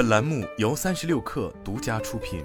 本栏目由三十六氪独家出品。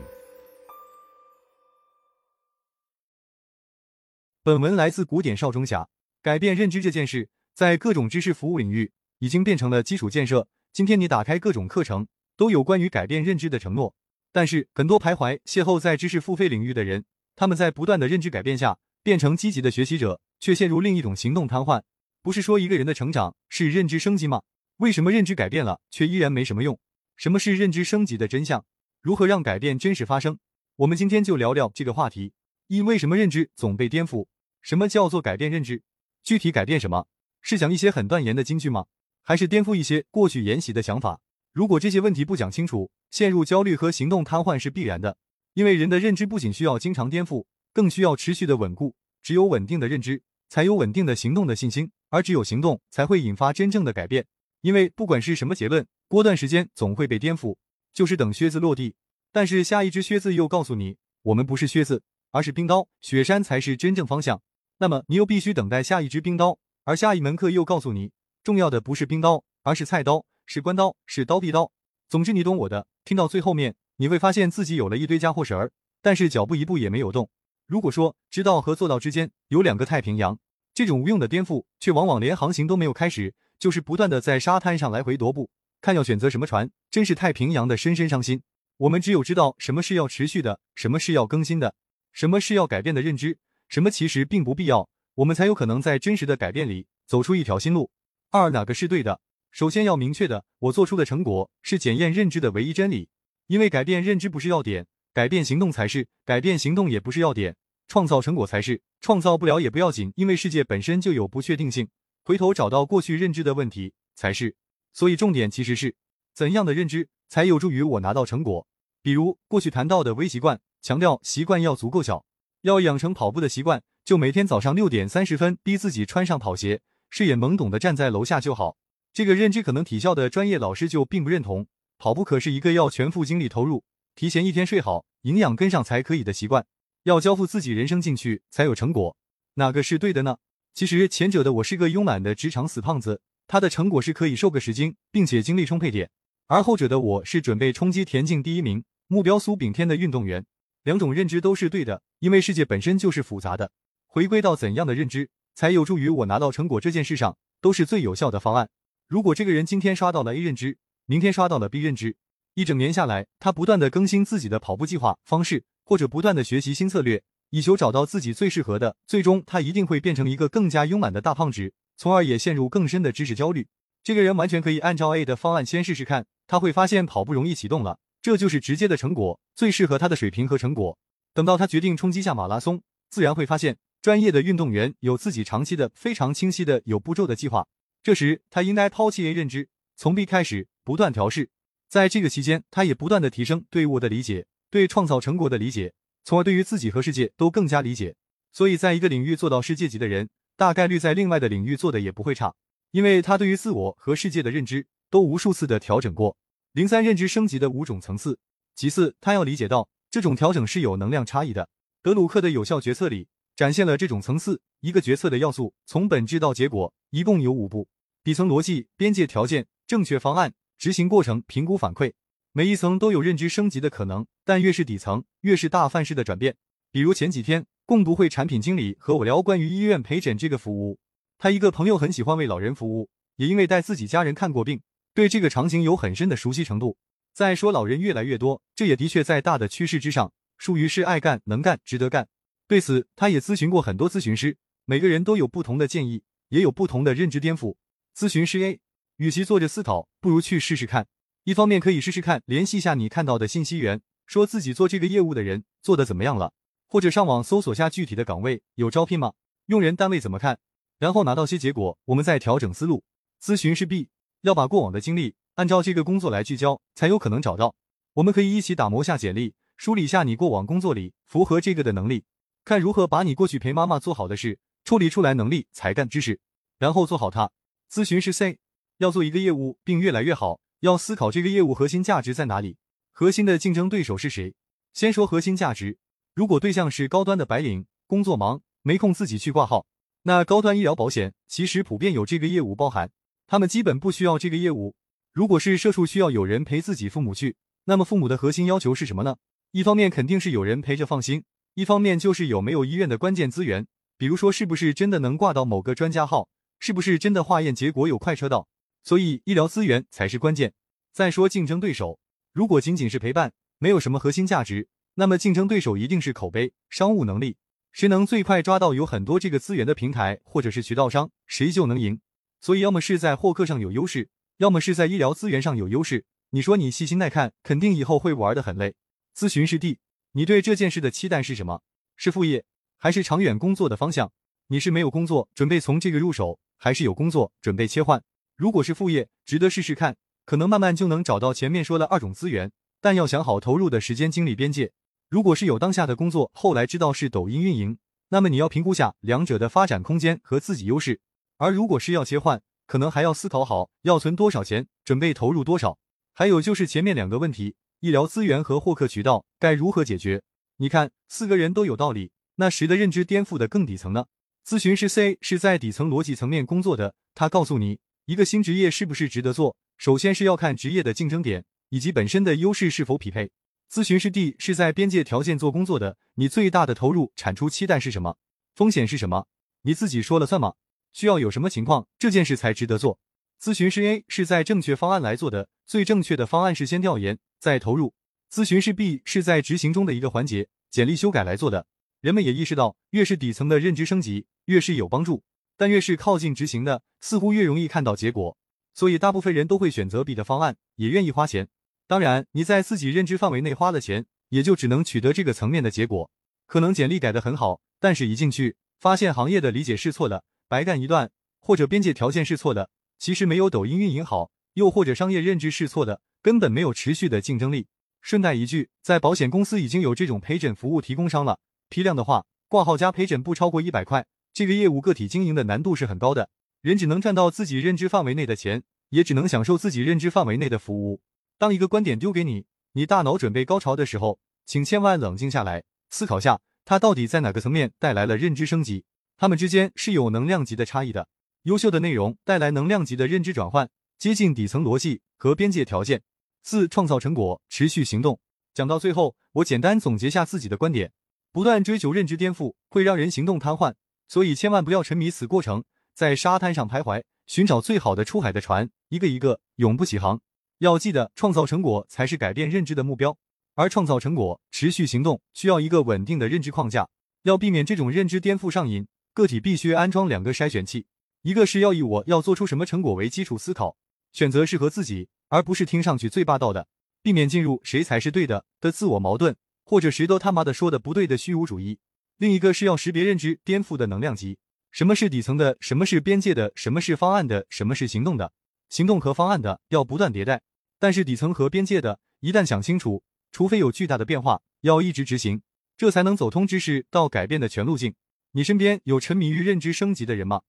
本文来自古典少中侠。改变认知这件事，在各种知识服务领域已经变成了基础建设。今天你打开各种课程，都有关于改变认知的承诺。但是，很多徘徊邂逅在知识付费领域的人，他们在不断的认知改变下，变成积极的学习者，却陷入另一种行动瘫痪。不是说一个人的成长是认知升级吗？为什么认知改变了，却依然没什么用？什么是认知升级的真相？如何让改变真实发生？我们今天就聊聊这个话题。一、为什么认知总被颠覆？什么叫做改变认知？具体改变什么？是讲一些很断言的金句吗？还是颠覆一些过去沿袭的想法？如果这些问题不讲清楚，陷入焦虑和行动瘫痪是必然的。因为人的认知不仅需要经常颠覆，更需要持续的稳固。只有稳定的认知，才有稳定的行动的信心，而只有行动，才会引发真正的改变。因为不管是什么结论，过段时间总会被颠覆，就是等靴子落地。但是下一只靴子又告诉你，我们不是靴子，而是冰刀，雪山才是真正方向。那么你又必须等待下一只冰刀，而下一门课又告诉你，重要的不是冰刀，而是菜刀。是关刀，是刀臂刀。总之，你懂我的。听到最后面，你会发现自己有了一堆家伙事儿，但是脚步一步也没有动。如果说知道和做到之间有两个太平洋，这种无用的颠覆，却往往连航行都没有开始，就是不断的在沙滩上来回踱步，看要选择什么船，真是太平洋的深深伤心。我们只有知道什么是要持续的，什么是要更新的，什么是要改变的认知，什么其实并不必要，我们才有可能在真实的改变里走出一条新路。二，哪个是对的？首先要明确的，我做出的成果是检验认知的唯一真理，因为改变认知不是要点，改变行动才是；改变行动也不是要点，创造成果才是。创造不了也不要紧，因为世界本身就有不确定性，回头找到过去认知的问题才是。所以重点其实是怎样的认知才有助于我拿到成果。比如过去谈到的微习惯，强调习惯要足够小，要养成跑步的习惯，就每天早上六点三十分逼自己穿上跑鞋，视野懵懂的站在楼下就好。这个认知可能体校的专业老师就并不认同，跑步可是一个要全副精力投入，提前一天睡好，营养跟上才可以的习惯，要交付自己人生进去才有成果。哪个是对的呢？其实前者的我是个慵懒的职场死胖子，他的成果是可以瘦个十斤，并且精力充沛点；而后者的我是准备冲击田径第一名，目标苏炳添的运动员。两种认知都是对的，因为世界本身就是复杂的，回归到怎样的认知才有助于我拿到成果这件事上，都是最有效的方案。如果这个人今天刷到了 A 认知，明天刷到了 B 认知，一整年下来，他不断的更新自己的跑步计划方式，或者不断的学习新策略，以求找到自己最适合的，最终他一定会变成一个更加慵懒的大胖子，从而也陷入更深的知识焦虑。这个人完全可以按照 A 的方案先试试看，他会发现跑步容易启动了，这就是直接的成果，最适合他的水平和成果。等到他决定冲击下马拉松，自然会发现专业的运动员有自己长期的非常清晰的有步骤的计划。这时，他应该抛弃 A 认知，从 B 开始不断调试。在这个期间，他也不断的提升对我的理解，对创造成果的理解，从而对于自己和世界都更加理解。所以，在一个领域做到世界级的人，大概率在另外的领域做的也不会差，因为他对于自我和世界的认知都无数次的调整过。零三认知升级的五种层次。其次，他要理解到这种调整是有能量差异的。德鲁克的有效决策里展现了这种层次，一个决策的要素从本质到结果一共有五步。底层逻辑、边界条件、正确方案、执行过程、评估反馈，每一层都有认知升级的可能，但越是底层，越是大范式的转变。比如前几天，共读会产品经理和我聊关于医院陪诊这个服务，他一个朋友很喜欢为老人服务，也因为带自己家人看过病，对这个场景有很深的熟悉程度。再说老人越来越多，这也的确在大的趋势之上，属于是爱干、能干、值得干。对此，他也咨询过很多咨询师，每个人都有不同的建议，也有不同的认知颠覆。咨询师 A，与其坐着思考，不如去试试看。一方面可以试试看，联系下你看到的信息源，说自己做这个业务的人做的怎么样了，或者上网搜索下具体的岗位有招聘吗？用人单位怎么看？然后拿到些结果，我们再调整思路。咨询师 B，要把过往的经历按照这个工作来聚焦，才有可能找到。我们可以一起打磨下简历，梳理下你过往工作里符合这个的能力，看如何把你过去陪妈妈做好的事处理出来，能力、才干、知识，然后做好它。咨询师 C 要做一个业务并越来越好，要思考这个业务核心价值在哪里，核心的竞争对手是谁。先说核心价值，如果对象是高端的白领，工作忙没空自己去挂号，那高端医疗保险其实普遍有这个业务包含，他们基本不需要这个业务。如果是社畜需要有人陪自己父母去，那么父母的核心要求是什么呢？一方面肯定是有人陪着放心，一方面就是有没有医院的关键资源，比如说是不是真的能挂到某个专家号，是不是真的化验结果有快车道。所以医疗资源才是关键。再说竞争对手，如果仅仅是陪伴，没有什么核心价值，那么竞争对手一定是口碑、商务能力。谁能最快抓到有很多这个资源的平台或者是渠道商，谁就能赢。所以，要么是在获客上有优势，要么是在医疗资源上有优势。你说你细心耐看，肯定以后会玩的很累。咨询师弟，你对这件事的期待是什么？是副业，还是长远工作的方向？你是没有工作，准备从这个入手，还是有工作，准备切换？如果是副业，值得试试看，可能慢慢就能找到前面说的二种资源，但要想好投入的时间精力边界。如果是有当下的工作，后来知道是抖音运营，那么你要评估下两者的发展空间和自己优势。而如果是要切换，可能还要思考好要存多少钱，准备投入多少。还有就是前面两个问题，医疗资源和获客渠道该如何解决？你看四个人都有道理，那谁的认知颠覆的更底层呢？咨询师 C 是在底层逻辑层面工作的，他告诉你一个新职业是不是值得做，首先是要看职业的竞争点以及本身的优势是否匹配。咨询师 D 是在边界条件做工作的，你最大的投入产出期待是什么？风险是什么？你自己说了算吗？需要有什么情况这件事才值得做？咨询师 A 是在正确方案来做的，最正确的方案是先调研再投入。咨询师 B 是在执行中的一个环节，简历修改来做的。人们也意识到，越是底层的认知升级，越是有帮助，但越是靠近执行的，似乎越容易看到结果。所以大部分人都会选择 B 的方案，也愿意花钱。当然，你在自己认知范围内花了钱，也就只能取得这个层面的结果。可能简历改得很好，但是一进去发现行业的理解是错的，白干一段；或者边界条件是错的，其实没有抖音运营好；又或者商业认知是错的，根本没有持续的竞争力。顺带一句，在保险公司已经有这种陪诊服务提供商了，批量的话，挂号加陪诊不超过一百块。这个业务个体经营的难度是很高的，人只能赚到自己认知范围内的钱，也只能享受自己认知范围内的服务。当一个观点丢给你，你大脑准备高潮的时候，请千万冷静下来，思考下它到底在哪个层面带来了认知升级。它们之间是有能量级的差异的。优秀的内容带来能量级的认知转换，接近底层逻辑和边界条件。四、创造成果，持续行动。讲到最后，我简单总结下自己的观点：不断追求认知颠覆会让人行动瘫痪，所以千万不要沉迷此过程，在沙滩上徘徊，寻找最好的出海的船，一个一个永不起航。要记得，创造成果才是改变认知的目标，而创造成果、持续行动需要一个稳定的认知框架。要避免这种认知颠覆上瘾，个体必须安装两个筛选器：一个是要以我要做出什么成果为基础思考，选择适合自己，而不是听上去最霸道的，避免进入谁才是对的的自我矛盾，或者谁都他妈的说的不对的虚无主义；另一个是要识别认知颠覆的能量级，什么是底层的，什么是边界的，什么是方案的，什么是行动的。行动和方案的要不断迭代，但是底层和边界的，一旦想清楚，除非有巨大的变化，要一直执行，这才能走通知识到改变的全路径。你身边有沉迷于认知升级的人吗？